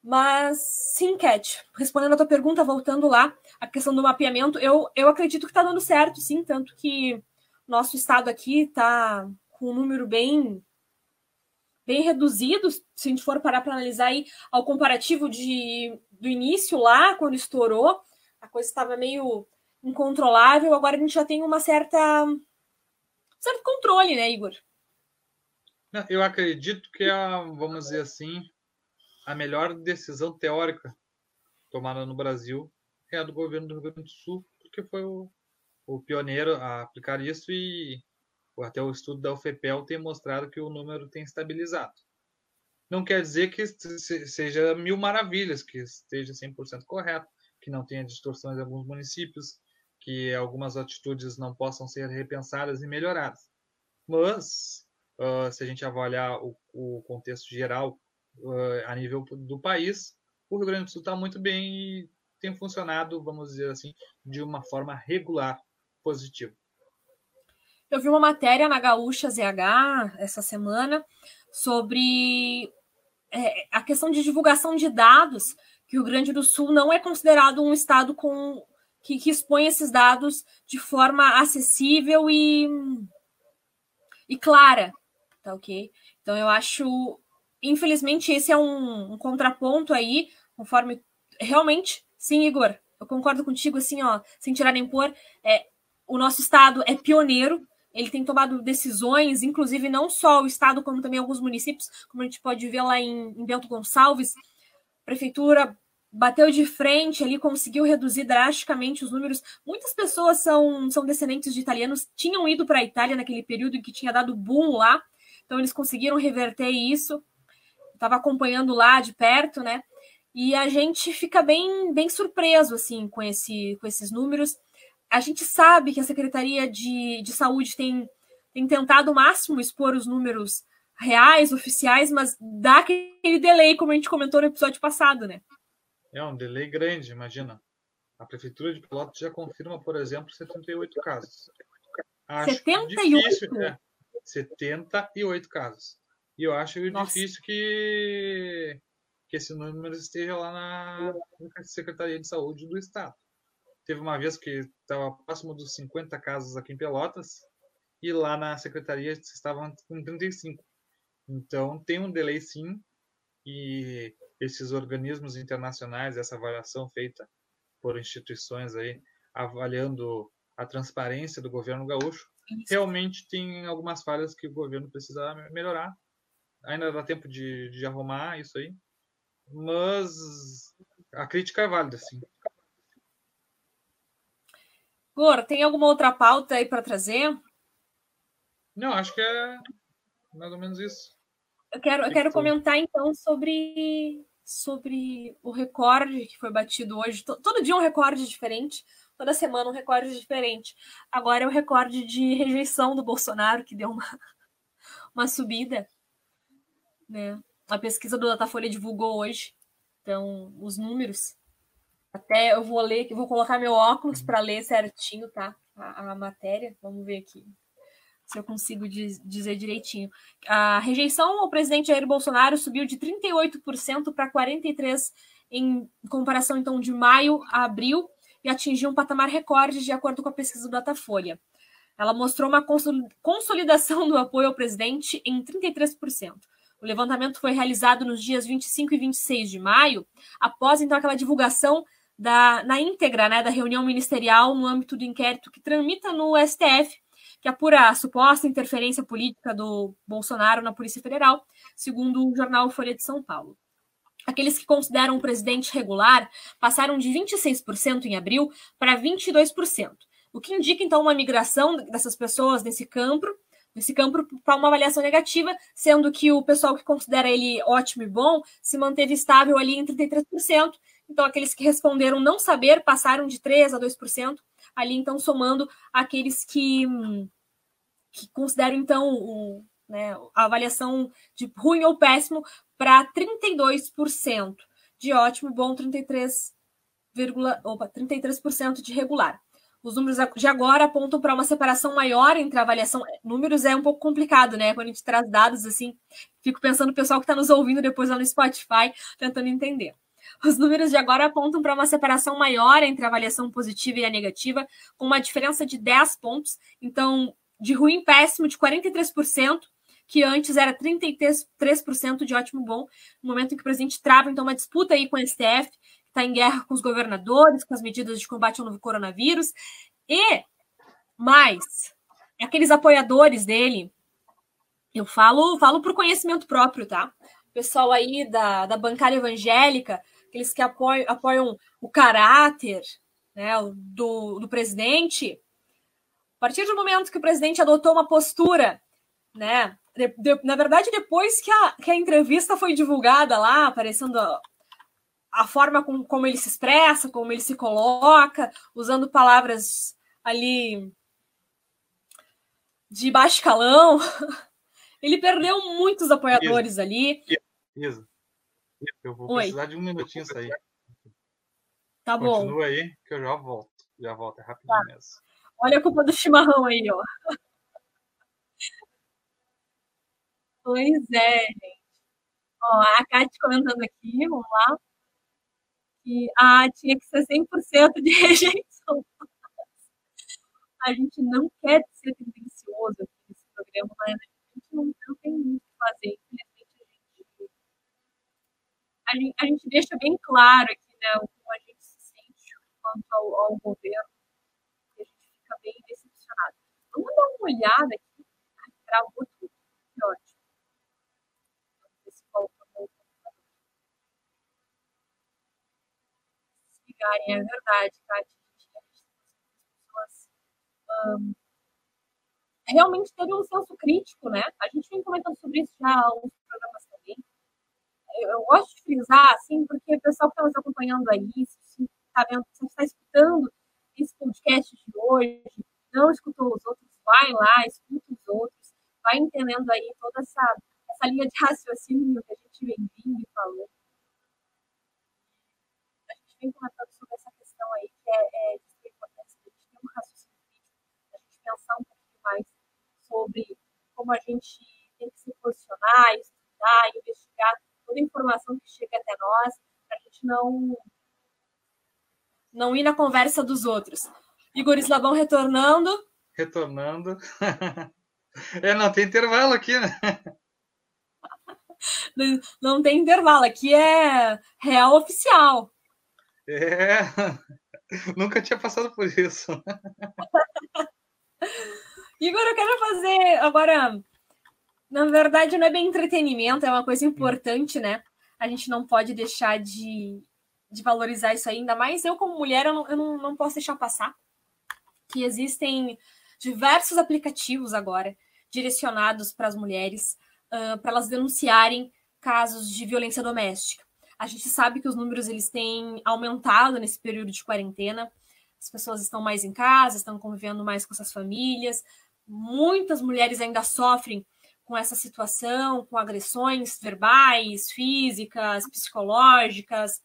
Mas, sim, Cat, respondendo a tua pergunta, voltando lá, a questão do mapeamento, eu, eu acredito que está dando certo, sim, tanto que nosso estado aqui está com um número bem bem reduzido, se a gente for parar para analisar aí ao comparativo de, do início lá, quando estourou, a coisa estava meio incontrolável, agora a gente já tem uma certa um certo controle, né, Igor? Eu acredito que a, vamos dizer assim, a melhor decisão teórica tomada no Brasil é a do governo do Rio Grande do Sul, porque foi o, o pioneiro a aplicar isso e até o estudo da UFPEL tem mostrado que o número tem estabilizado. Não quer dizer que seja mil maravilhas, que esteja 100% correto, que não tenha distorções em alguns municípios, que algumas atitudes não possam ser repensadas e melhoradas. Mas, uh, se a gente avaliar o, o contexto geral uh, a nível do país, o Rio Grande do Sul está muito bem e tem funcionado, vamos dizer assim, de uma forma regular, positiva. Eu vi uma matéria na Gaúcha ZH essa semana sobre é, a questão de divulgação de dados, Rio Grande do Sul não é considerado um estado com que, que expõe esses dados de forma acessível e, e clara, tá ok? Então eu acho, infelizmente, esse é um, um contraponto aí, conforme realmente, sim, Igor, eu concordo contigo, assim, ó, sem tirar nem pôr, é, o nosso estado é pioneiro ele tem tomado decisões, inclusive não só o estado, como também alguns municípios, como a gente pode ver lá em, em Bento Gonçalves, prefeitura bateu de frente ali, conseguiu reduzir drasticamente os números. Muitas pessoas são, são descendentes de italianos, tinham ido para a Itália naquele período em que tinha dado boom lá, então eles conseguiram reverter isso. Estava acompanhando lá de perto, né? E a gente fica bem, bem surpreso assim com, esse, com esses números a gente sabe que a Secretaria de, de Saúde tem, tem tentado o máximo expor os números reais, oficiais, mas dá aquele delay, como a gente comentou no episódio passado, né? É um delay grande, imagina. A Prefeitura de Pelotas já confirma, por exemplo, 78 casos. Acho 78? Difícil, é, 78 casos. E eu acho Nossa. difícil que, que esse número esteja lá na, na Secretaria de Saúde do Estado. Teve uma vez que estava próximo dos 50 casos aqui em Pelotas e lá na secretaria estavam com 35. Então tem um delay sim e esses organismos internacionais, essa avaliação feita por instituições aí avaliando a transparência do governo gaúcho, realmente tem algumas falhas que o governo precisa melhorar. Ainda dá tempo de, de arrumar isso aí, mas a crítica é válida, sim. Gor, tem alguma outra pauta aí para trazer? Não, acho que é mais ou menos isso. Eu quero, eu quero comentar então sobre, sobre o recorde que foi batido hoje. Todo dia um recorde diferente, toda semana um recorde diferente. Agora é o recorde de rejeição do Bolsonaro, que deu uma, uma subida. Né? A pesquisa do Datafolha divulgou hoje. Então, os números até eu vou ler, vou colocar meu óculos para ler certinho, tá? A, a, matéria. Vamos ver aqui se eu consigo diz, dizer direitinho. A rejeição ao presidente Jair Bolsonaro subiu de 38% para 43% em comparação então de maio a abril e atingiu um patamar recorde de acordo com a pesquisa do Datafolha. Ela mostrou uma consolidação do apoio ao presidente em 33%. O levantamento foi realizado nos dias 25 e 26 de maio, após então aquela divulgação da, na íntegra né, da reunião ministerial no âmbito do inquérito que tramita no STF, que apura a suposta interferência política do Bolsonaro na Polícia Federal, segundo o jornal Folha de São Paulo. Aqueles que consideram o presidente regular passaram de 26% em abril para 22%, o que indica então uma migração dessas pessoas nesse campo nesse campo para uma avaliação negativa, sendo que o pessoal que considera ele ótimo e bom se manteve estável ali em 33%. Então, aqueles que responderam não saber passaram de 3% a 2%, ali então somando aqueles que, que consideram então o, né, a avaliação de ruim ou péssimo para 32%, de ótimo, bom 33, opa, 33% de regular. Os números de agora apontam para uma separação maior entre a avaliação. Números é um pouco complicado, né? Quando a gente traz dados assim, fico pensando no pessoal que está nos ouvindo depois lá no Spotify, tentando entender. Os números de agora apontam para uma separação maior entre a avaliação positiva e a negativa, com uma diferença de 10 pontos. Então, de ruim péssimo de 43%, que antes era 33% de ótimo bom, no momento em que o presidente trava então uma disputa aí com o STF, está em guerra com os governadores, com as medidas de combate ao novo coronavírus, e mais, aqueles apoiadores dele, eu falo, falo por conhecimento próprio, tá? Pessoal aí da, da bancada evangélica, aqueles que apoiam, apoiam o caráter né, do, do presidente, a partir do momento que o presidente adotou uma postura, né, de, de, na verdade, depois que a, que a entrevista foi divulgada lá, aparecendo a forma com, como ele se expressa, como ele se coloca, usando palavras ali de baixo calão. Ele perdeu muitos apoiadores Isa, ali. Isa, eu vou Oi. precisar de um minutinho sair. Tá Continua bom. Continua aí que eu já volto. Já volto, é rapidinho tá. mesmo. Olha a culpa do chimarrão aí, ó. Pois é, gente. Ó, a Kate comentando aqui, vamos lá que ah, tinha que ser 100% de rejeição. A gente não quer ser tendencioso aqui nesse programa, mas a gente não, não tem muito o que fazer. Infelizmente, a gente, a gente, deixa bem claro aqui né, como a gente se sente quanto ao, ao governo, e a gente fica bem decepcionado. Vamos dar uma olhada aqui para outro que ótimo. é verdade, Kátia. um, realmente terem um senso crítico, né? A gente vem comentando sobre isso já há também. Eu, gosto de frisar, assim, porque o pessoal que está nos acompanhando aí, se está vendo, se está escutando esse podcast de hoje, não escutou os outros, vai lá, escuta os outros, vai entendendo aí toda essa, essa linha de raciocínio que a gente vem vindo e falando vem comentando sobre essa questão aí, que é, é de importância de ter um raciocínio a gente pensar um pouquinho mais sobre como a gente tem que se posicionar, estudar, investigar toda a informação que chega até nós, para a gente não, não ir na conversa dos outros. Igor Slavão retornando. Retornando. é, não tem intervalo aqui, né? Não tem intervalo, aqui é real oficial. É, nunca tinha passado por isso. Igor, eu quero fazer agora. Na verdade, não é bem entretenimento, é uma coisa importante, né? A gente não pode deixar de, de valorizar isso ainda mais. Eu, como mulher, eu não, eu não, não posso deixar passar que existem diversos aplicativos agora direcionados para as mulheres, uh, para elas denunciarem casos de violência doméstica. A gente sabe que os números eles têm aumentado nesse período de quarentena. As pessoas estão mais em casa, estão convivendo mais com suas famílias. Muitas mulheres ainda sofrem com essa situação, com agressões verbais, físicas, psicológicas.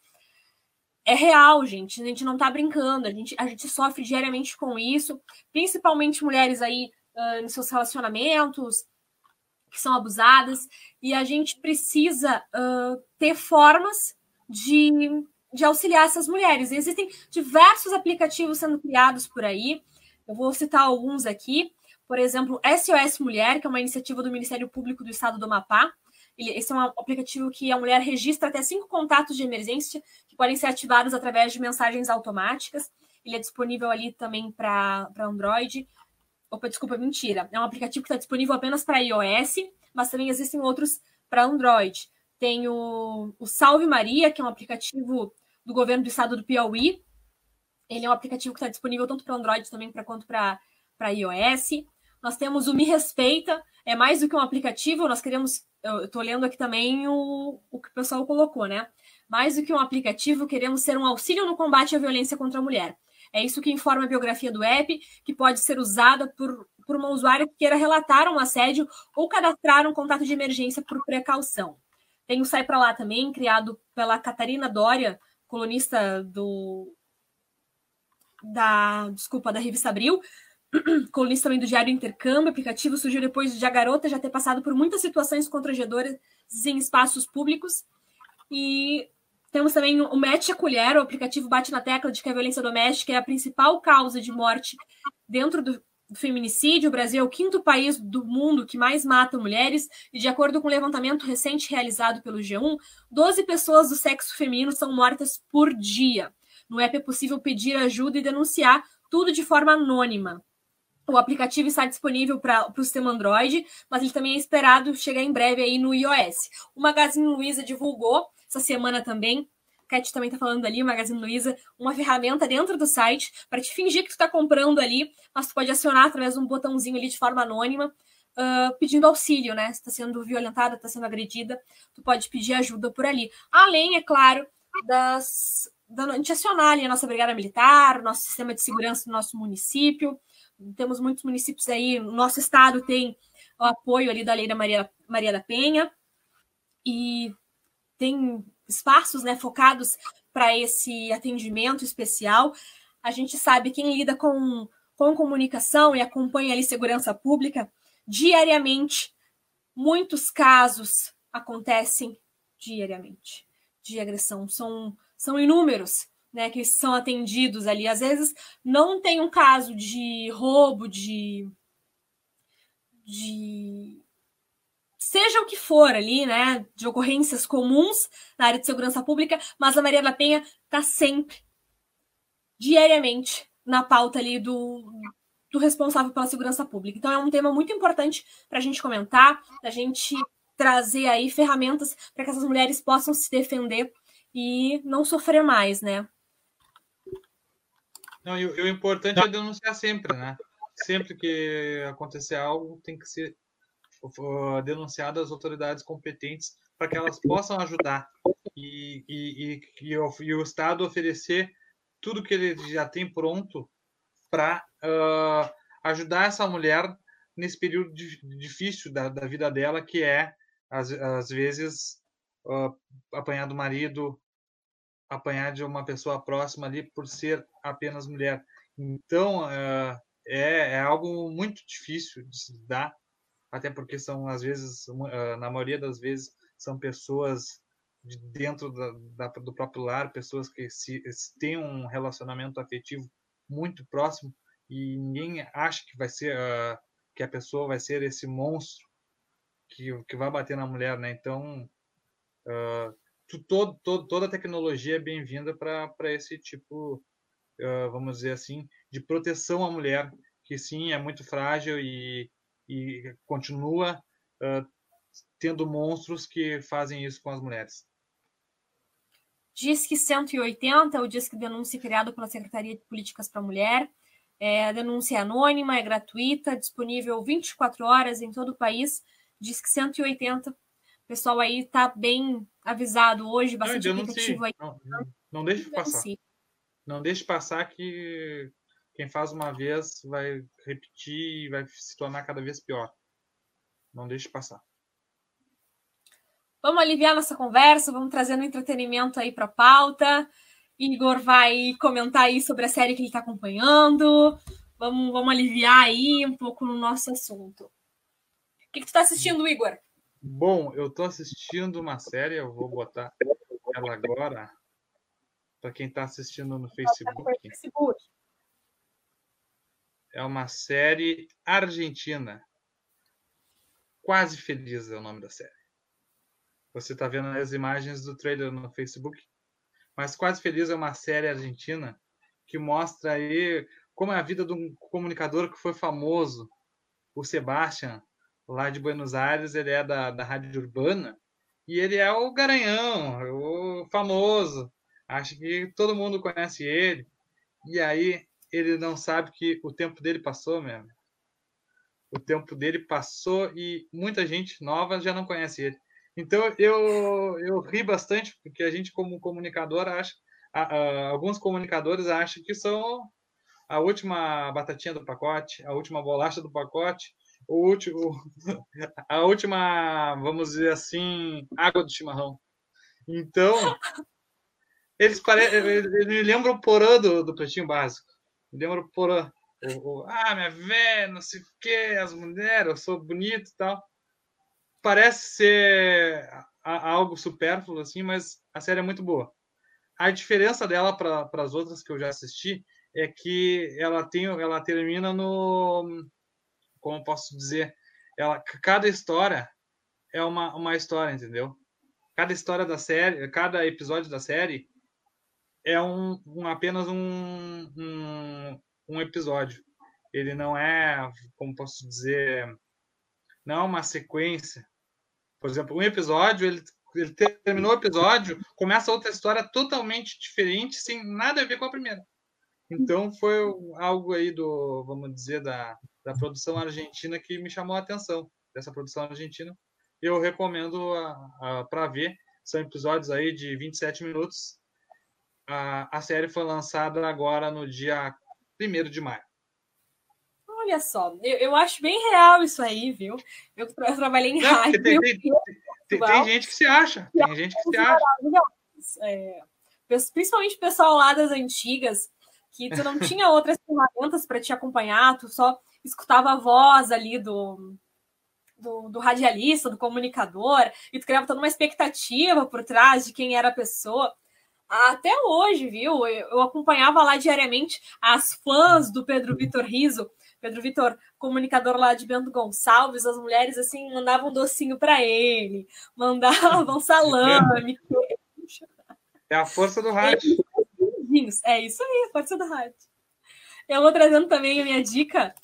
É real, gente. A gente não está brincando. A gente, a gente sofre diariamente com isso, principalmente mulheres aí uh, nos seus relacionamentos, que são abusadas, e a gente precisa uh, ter formas de, de auxiliar essas mulheres. Existem diversos aplicativos sendo criados por aí, eu vou citar alguns aqui. Por exemplo, SOS Mulher, que é uma iniciativa do Ministério Público do Estado do Amapá. esse é um aplicativo que a mulher registra até cinco contatos de emergência que podem ser ativados através de mensagens automáticas. Ele é disponível ali também para Android. Opa, desculpa, mentira. É um aplicativo que está disponível apenas para iOS, mas também existem outros para Android. Tem o, o Salve Maria, que é um aplicativo do governo do estado do Piauí. Ele é um aplicativo que está disponível tanto para Android também pra, quanto para iOS. Nós temos o Me Respeita, é mais do que um aplicativo, nós queremos. Eu estou lendo aqui também o, o que o pessoal colocou, né? Mais do que um aplicativo, queremos ser um auxílio no combate à violência contra a mulher. É isso que informa a biografia do app, que pode ser usada por, por uma usuária que queira relatar um assédio ou cadastrar um contato de emergência por precaução. Tem o Sai Pra Lá também, criado pela Catarina Dória, colunista do. Da, desculpa, da revista Abril, colunista também do Diário Intercâmbio. Aplicativo surgiu depois de a garota já ter passado por muitas situações constrangedoras em espaços públicos. E temos também o Mete a Colher, o aplicativo bate na tecla de que a violência doméstica é a principal causa de morte dentro do feminicídio. O Brasil é o quinto país do mundo que mais mata mulheres, e de acordo com um levantamento recente realizado pelo G1, 12 pessoas do sexo feminino são mortas por dia. No app é possível pedir ajuda e denunciar tudo de forma anônima. O aplicativo está disponível para o sistema Android, mas ele também é esperado chegar em breve aí no iOS. O Magazine Luiza divulgou essa semana também. A Cat também está falando ali, o Magazine Luiza, uma ferramenta dentro do site para te fingir que tu está comprando ali, mas tu pode acionar através de um botãozinho ali de forma anônima, uh, pedindo auxílio, né? Se está sendo violentada, está sendo agredida, tu pode pedir ajuda por ali. Além, é claro, das da, gente acionar ali a nossa brigada militar, nosso sistema de segurança do nosso município. Temos muitos municípios aí, nosso estado tem o apoio ali da Lei da Maria, Maria da Penha. E tem espaços né, focados para esse atendimento especial. A gente sabe quem lida com, com comunicação e acompanha ali segurança pública diariamente. Muitos casos acontecem diariamente de agressão. São, são inúmeros né, que são atendidos ali. Às vezes não tem um caso de roubo, de, de seja o que for ali, né, de ocorrências comuns na área de segurança pública, mas a Maria da Penha está sempre, diariamente, na pauta ali do, do responsável pela segurança pública. Então é um tema muito importante para a gente comentar, a gente trazer aí ferramentas para que essas mulheres possam se defender e não sofrer mais, né? Não, e, o importante é denunciar sempre, né? Sempre que acontecer algo, tem que ser denunciado às autoridades competentes para que elas possam ajudar e, e, e, e, o, e o Estado oferecer tudo que ele já tem pronto para uh, ajudar essa mulher nesse período difícil da, da vida dela, que é, às, às vezes, uh, apanhar do marido, apanhar de uma pessoa próxima ali por ser apenas mulher. Então, uh, é, é algo muito difícil de se dar até porque são, às vezes, ah, na maioria das vezes, são pessoas de dentro da, da, do próprio lar, pessoas que se, se têm um relacionamento afetivo muito próximo e ninguém acha que vai ser uh, que a pessoa vai ser esse monstro que, que vai bater na mulher, né? Então, uh, todo, todo, toda a tecnologia é bem-vinda para esse tipo, uh, vamos dizer assim, de proteção à mulher, que sim, é muito frágil e e continua uh, tendo monstros que fazem isso com as mulheres. Disque 180, o Disque Denúncia criado pela Secretaria de Políticas para a Mulher. É, denúncia é anônima, é gratuita, disponível 24 horas em todo o país. Disque 180. O pessoal aí está bem avisado hoje, bastante não, aplicativo aí. Não, não, não deixe passar. Não deixe passar que quem faz uma vez vai repetir e vai se tornar cada vez pior. Não deixe passar. Vamos aliviar nossa conversa, vamos trazendo entretenimento aí para a pauta. Igor vai comentar aí sobre a série que ele está acompanhando. Vamos, vamos aliviar aí um pouco no nosso assunto. O que, que tu está assistindo, Igor? Bom, eu estou assistindo uma série, eu vou botar ela agora para quem está assistindo no Facebook. É uma série argentina. Quase Feliz é o nome da série. Você está vendo as imagens do trailer no Facebook. Mas Quase Feliz é uma série argentina que mostra aí como é a vida de um comunicador que foi famoso, o Sebastian, lá de Buenos Aires. Ele é da, da Rádio Urbana e ele é o garanhão, o famoso. Acho que todo mundo conhece ele. E aí ele não sabe que o tempo dele passou mesmo. o tempo dele passou e muita gente nova já não conhece ele. Então eu, eu ri bastante, porque a gente, como comunicador, acha. A, a, alguns comunicadores acham que são a última batatinha do pacote, a última bolacha do pacote, o último, a última, vamos dizer assim, água do chimarrão. Então, eles, pare... me lembram o porã do, do Pretinho Básico. Me lembram o porã. O, o, ah, minha velha, não sei o quê, as mulheres, eu sou bonito e tal. Parece ser algo supérfluo, assim, mas a série é muito boa. A diferença dela para as outras que eu já assisti é que ela tem, ela termina no, como posso dizer, ela, cada história é uma, uma história, entendeu? Cada história da série, cada episódio da série é um, um apenas um, um, um episódio. Ele não é, como posso dizer, não é uma sequência. Por exemplo, um episódio, ele, ele terminou o episódio, começa outra história totalmente diferente, sem nada a ver com a primeira. Então foi algo aí do, vamos dizer, da, da produção argentina que me chamou a atenção, dessa produção argentina. Eu recomendo para ver. São episódios aí de 27 minutos. A, a série foi lançada agora no dia 1 de maio. Olha só, eu, eu acho bem real isso aí, viu? Eu, eu trabalhei em rádio. Tem, tem, tem, tem, gente que se acha, tem gente que se acha. É, principalmente o pessoal lá das antigas, que tu não tinha outras ferramentas para te acompanhar, tu só escutava a voz ali do, do, do, radialista, do comunicador, e tu criava toda uma expectativa por trás de quem era a pessoa. Até hoje, viu? Eu, acompanhava lá diariamente as fãs do Pedro Vitor Riso, Pedro Vitor, comunicador lá de Bento Gonçalves, as mulheres assim mandavam docinho para ele, mandavam salame. É a força do rádio. É isso aí, a força do rádio. Eu vou trazendo também a minha dica,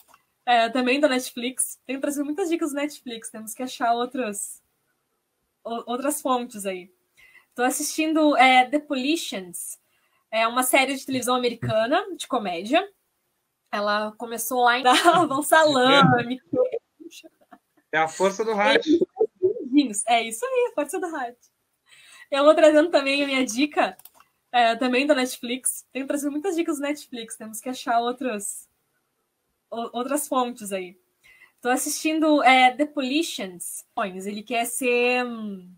é, também da Netflix. Tenho trazido muitas dicas do Netflix, temos que achar outras, outras fontes aí. Estou assistindo é, The Politicians, é uma série de televisão americana de comédia. Ela começou lá em Davam Salame. É a força do rádio. É isso aí, a força do rádio. Eu vou trazendo também a minha dica, é, também da Netflix. Tenho trazido muitas dicas do Netflix, temos que achar outras, outras fontes aí. Estou assistindo é, The Politicians. Ele quer ser. Hum,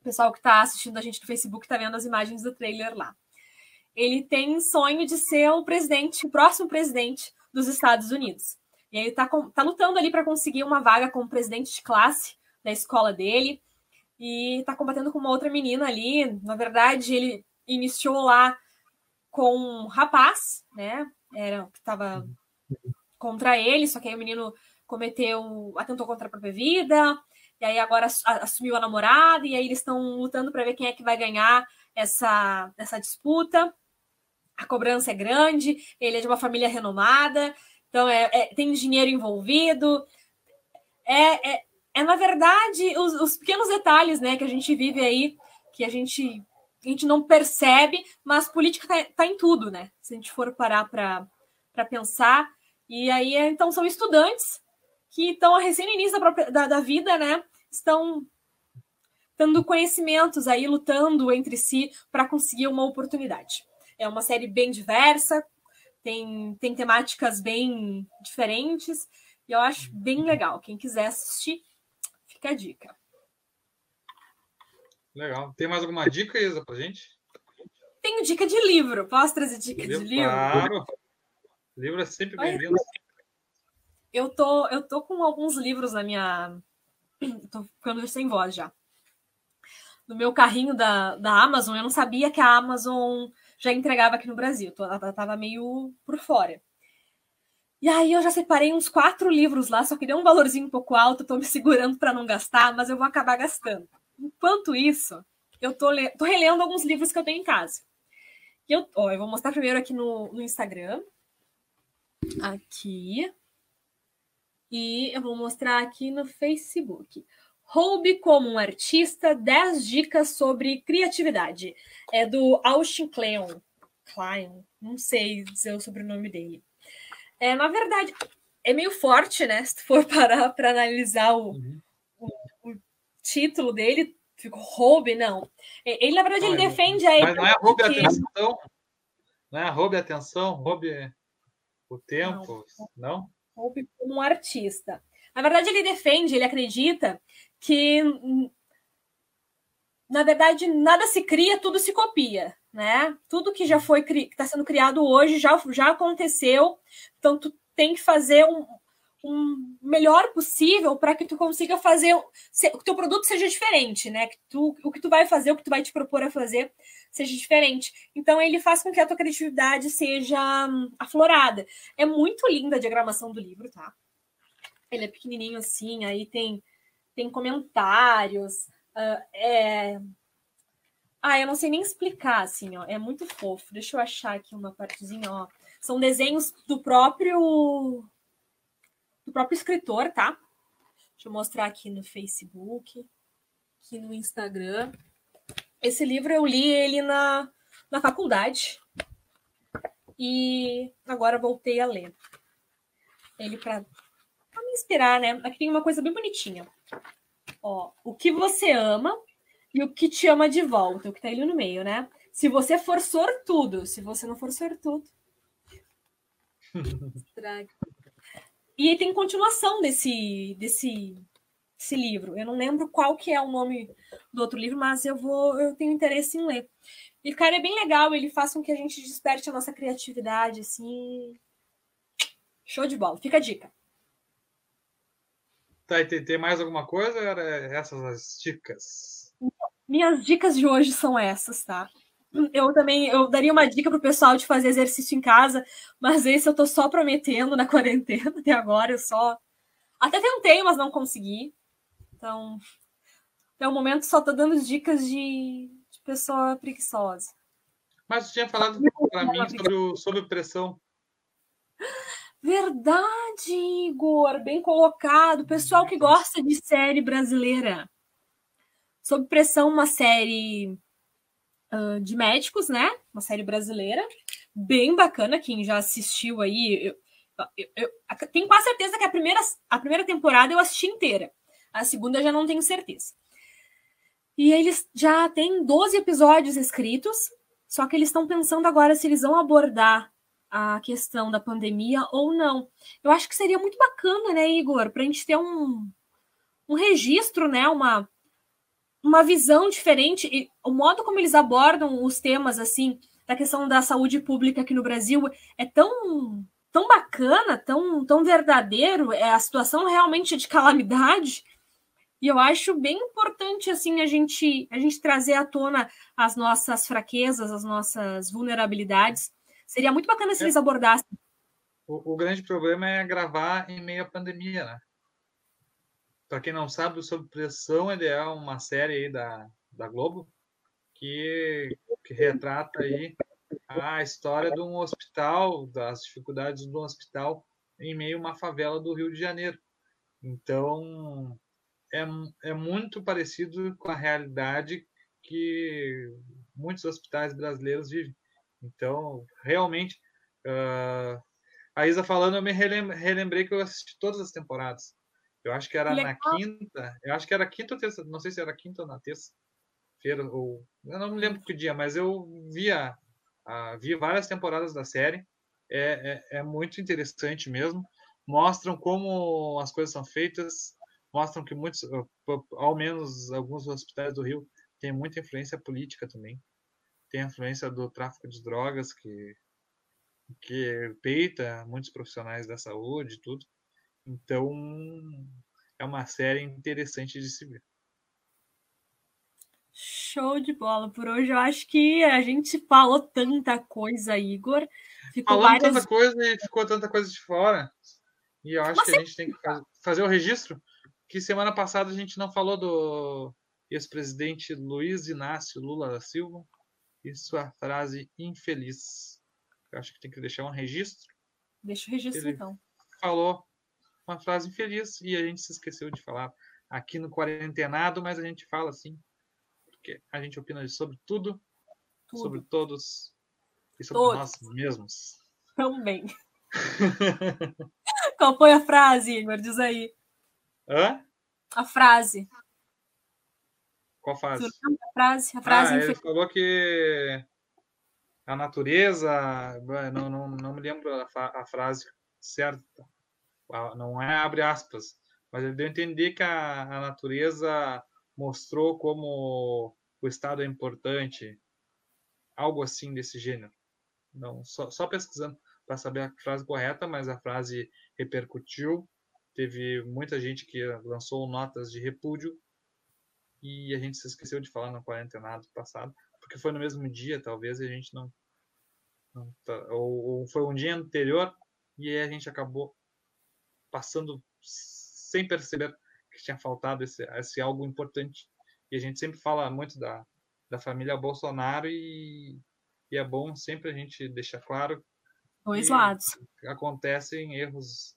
o pessoal que está assistindo a gente no Facebook está vendo as imagens do trailer lá ele tem sonho de ser o presidente, o próximo presidente dos Estados Unidos. E ele está tá lutando ali para conseguir uma vaga como presidente de classe da escola dele. E está combatendo com uma outra menina ali. Na verdade, ele iniciou lá com um rapaz, né? Era que estava contra ele, só que aí o menino cometeu, atentou contra a própria vida, e aí agora assumiu a namorada, e aí eles estão lutando para ver quem é que vai ganhar essa, essa disputa a cobrança é grande, ele é de uma família renomada, então é, é tem dinheiro envolvido. É, é, é na verdade, os, os, pequenos detalhes né, que a gente vive aí, que a gente, a gente não percebe, mas política está tá em tudo, né? Se a gente for parar para pensar. E aí, então, são estudantes que estão recém início da, própria, da, da vida, né? Estão tendo conhecimentos aí, lutando entre si para conseguir uma oportunidade. É uma série bem diversa, tem, tem temáticas bem diferentes, e eu acho bem legal. Quem quiser assistir, fica a dica. Legal. Tem mais alguma dica, Isa, pra gente? Tenho dica de livro. Posso trazer dica livro, de livro? Claro. Livro é sempre bem-vindo. Eu tô, eu tô com alguns livros na minha. Tô ficando sem voz já. No meu carrinho da, da Amazon, eu não sabia que a Amazon já entregava aqui no Brasil. Ela tava meio por fora. E aí eu já separei uns quatro livros lá, só que deu um valorzinho um pouco alto, tô me segurando para não gastar, mas eu vou acabar gastando. Enquanto isso, eu tô, tô relendo alguns livros que eu tenho em casa. E eu, eu vou mostrar primeiro aqui no, no Instagram. Aqui. E eu vou mostrar aqui no Facebook. Roube como um artista 10 dicas sobre criatividade. É do Austin Kleon. Klein, não sei dizer o sobrenome dele. É, na verdade, é meio forte, né? Se tu for parar para analisar o, uhum. Título dele, ficou roube, não. Ele, na verdade, ele defende a. Mas não é roube que... atenção. Não é roube atenção, roube o tempo, não? não? Roube como um artista. Na verdade, ele defende, ele acredita que, na verdade, nada se cria, tudo se copia, né? Tudo que já foi que está sendo criado hoje já, já aconteceu, então tu tem que fazer um, um melhor possível para que tu consiga fazer que o teu produto seja diferente, né? Que tu, o que tu vai fazer, o que tu vai te propor a fazer seja diferente. Então ele faz com que a tua criatividade seja hum, aflorada. É muito linda a diagramação do livro, tá? Ele é pequenininho assim, aí tem tem comentários, uh, é ah, eu não sei nem explicar, assim, ó. É muito fofo. Deixa eu achar aqui uma partezinha, ó. São desenhos do próprio do próprio escritor, tá? Deixa eu mostrar aqui no Facebook, aqui no Instagram. Esse livro eu li ele na, na faculdade e agora voltei a ler. Ele para me inspirar, né? Aqui tem uma coisa bem bonitinha. Ó, o que você ama e o que te ama de volta, o que tá ali no meio, né? Se você for sortudo, se você não for sortudo, e tem continuação desse, desse, livro. Eu não lembro qual que é o nome do outro livro, mas eu vou, eu tenho interesse em ler. E, cara, é bem legal, ele faz com que a gente desperte a nossa criatividade, assim. Show de bola. Fica a dica. Tá, e tem, tem mais alguma coisa? Era essas as dicas? Minhas dicas de hoje são essas, tá? Eu também eu daria uma dica pro pessoal de fazer exercício em casa, mas esse eu tô só prometendo na quarentena até agora, eu só até tentei, mas não consegui. Então, até o momento só tô dando dicas de, de pessoa preguiçosa. Mas você tinha falado para mim sobre, o, sobre pressão. Verdade, Igor, bem colocado. Pessoal que gosta de série brasileira. Sob pressão, uma série uh, de médicos, né? Uma série brasileira, bem bacana. Quem já assistiu aí, eu, eu, eu, eu tenho quase certeza que a primeira, a primeira temporada eu assisti inteira. A segunda já não tenho certeza. E eles já têm 12 episódios escritos, só que eles estão pensando agora se eles vão abordar a questão da pandemia ou não. Eu acho que seria muito bacana, né, Igor, para a gente ter um, um registro, né, uma, uma visão diferente e o modo como eles abordam os temas assim da questão da saúde pública aqui no Brasil é tão tão bacana, tão tão verdadeiro, é a situação realmente de calamidade. E eu acho bem importante assim a gente a gente trazer à tona as nossas fraquezas, as nossas vulnerabilidades. Seria muito bacana se é. eles abordassem. O, o grande problema é gravar em meio à pandemia, né? Para quem não sabe, o Sob Pressão ele é uma série aí da, da Globo que, que retrata aí a história de um hospital, das dificuldades do hospital em meio a uma favela do Rio de Janeiro. Então, é, é muito parecido com a realidade que muitos hospitais brasileiros vivem. Então, realmente, uh, a Isa falando, eu me relembrei que eu assisti todas as temporadas. Eu acho que era na quinta. Eu acho que era quinta ou terça. Não sei se era quinta ou na terça-feira. Ou, eu não me lembro que dia, mas eu via, vi várias temporadas da série. É, é, é, muito interessante mesmo. Mostram como as coisas são feitas. Mostram que muitos, ao menos alguns hospitais do Rio, têm muita influência política também. Tem influência do tráfico de drogas, que, que peita muitos profissionais da saúde e tudo. Então, é uma série interessante de se ver. Show de bola. Por hoje eu acho que a gente falou tanta coisa, Igor. Ficou Falando várias... tanta coisa e ficou tanta coisa de fora. E eu acho Mas que a gente tem que fazer o registro. Que semana passada a gente não falou do ex-presidente Luiz Inácio Lula da Silva e sua frase infeliz. Eu acho que tem que deixar um registro. Deixa o registro, Ele então. Falou uma frase infeliz e a gente se esqueceu de falar aqui no Quarentenado, mas a gente fala assim, porque a gente opina sobre tudo, tudo. sobre todos e sobre todos. nós mesmos. Também. Qual foi a frase, Igor? Diz aí. Hã? A frase. Qual frase? A frase, a frase ah, ele falou que a natureza, não, não, não me lembro a, a frase certa, não é abre aspas, mas ele deu a entender que a, a natureza mostrou como o Estado é importante, algo assim desse gênero. Não, só, só pesquisando para saber a frase correta, mas a frase repercutiu. Teve muita gente que lançou notas de repúdio e a gente se esqueceu de falar no quarentenado passado, porque foi no mesmo dia, talvez, a gente não. não tá, ou, ou, foi um dia anterior e a gente acabou passando sem perceber que tinha faltado esse, esse algo importante. E a gente sempre fala muito da, da família Bolsonaro e, e é bom sempre a gente deixar claro. Dois lados. Acontecem erros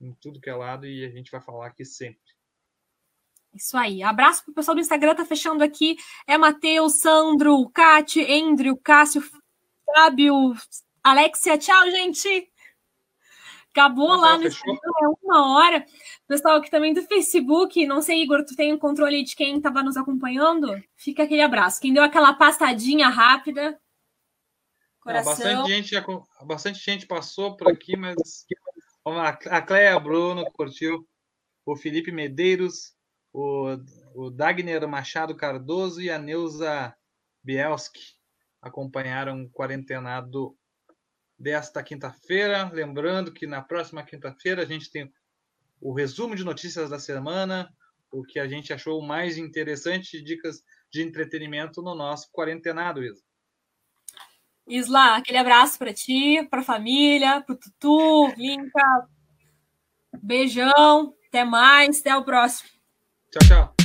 em tudo que é lado e a gente vai falar aqui sempre. Isso aí. Abraço pro pessoal do Instagram, tá fechando aqui. É Matheus, Sandro, Cate, Andrew, Cássio, Fábio, Alexia. Tchau, gente! Acabou lá no Instagram, é uma hora. Pessoal aqui também do Facebook, não sei, Igor, tu tem o controle de quem estava nos acompanhando? Fica aquele abraço. Quem deu aquela pastadinha rápida. Coração. bastante, gente, bastante gente passou por aqui, mas a Cleia Bruno curtiu, o Felipe Medeiros, o, o Dagner Machado Cardoso e a Neuza Bielski acompanharam o quarentenado desta quinta-feira. Lembrando que na próxima quinta-feira a gente tem o resumo de notícias da semana, o que a gente achou mais interessante, dicas de entretenimento no nosso quarentenado, Isa. Isla, aquele abraço para ti, para a família, para o Tutu, Vinca. Beijão, até mais, até o próximo. Tchau, tchau.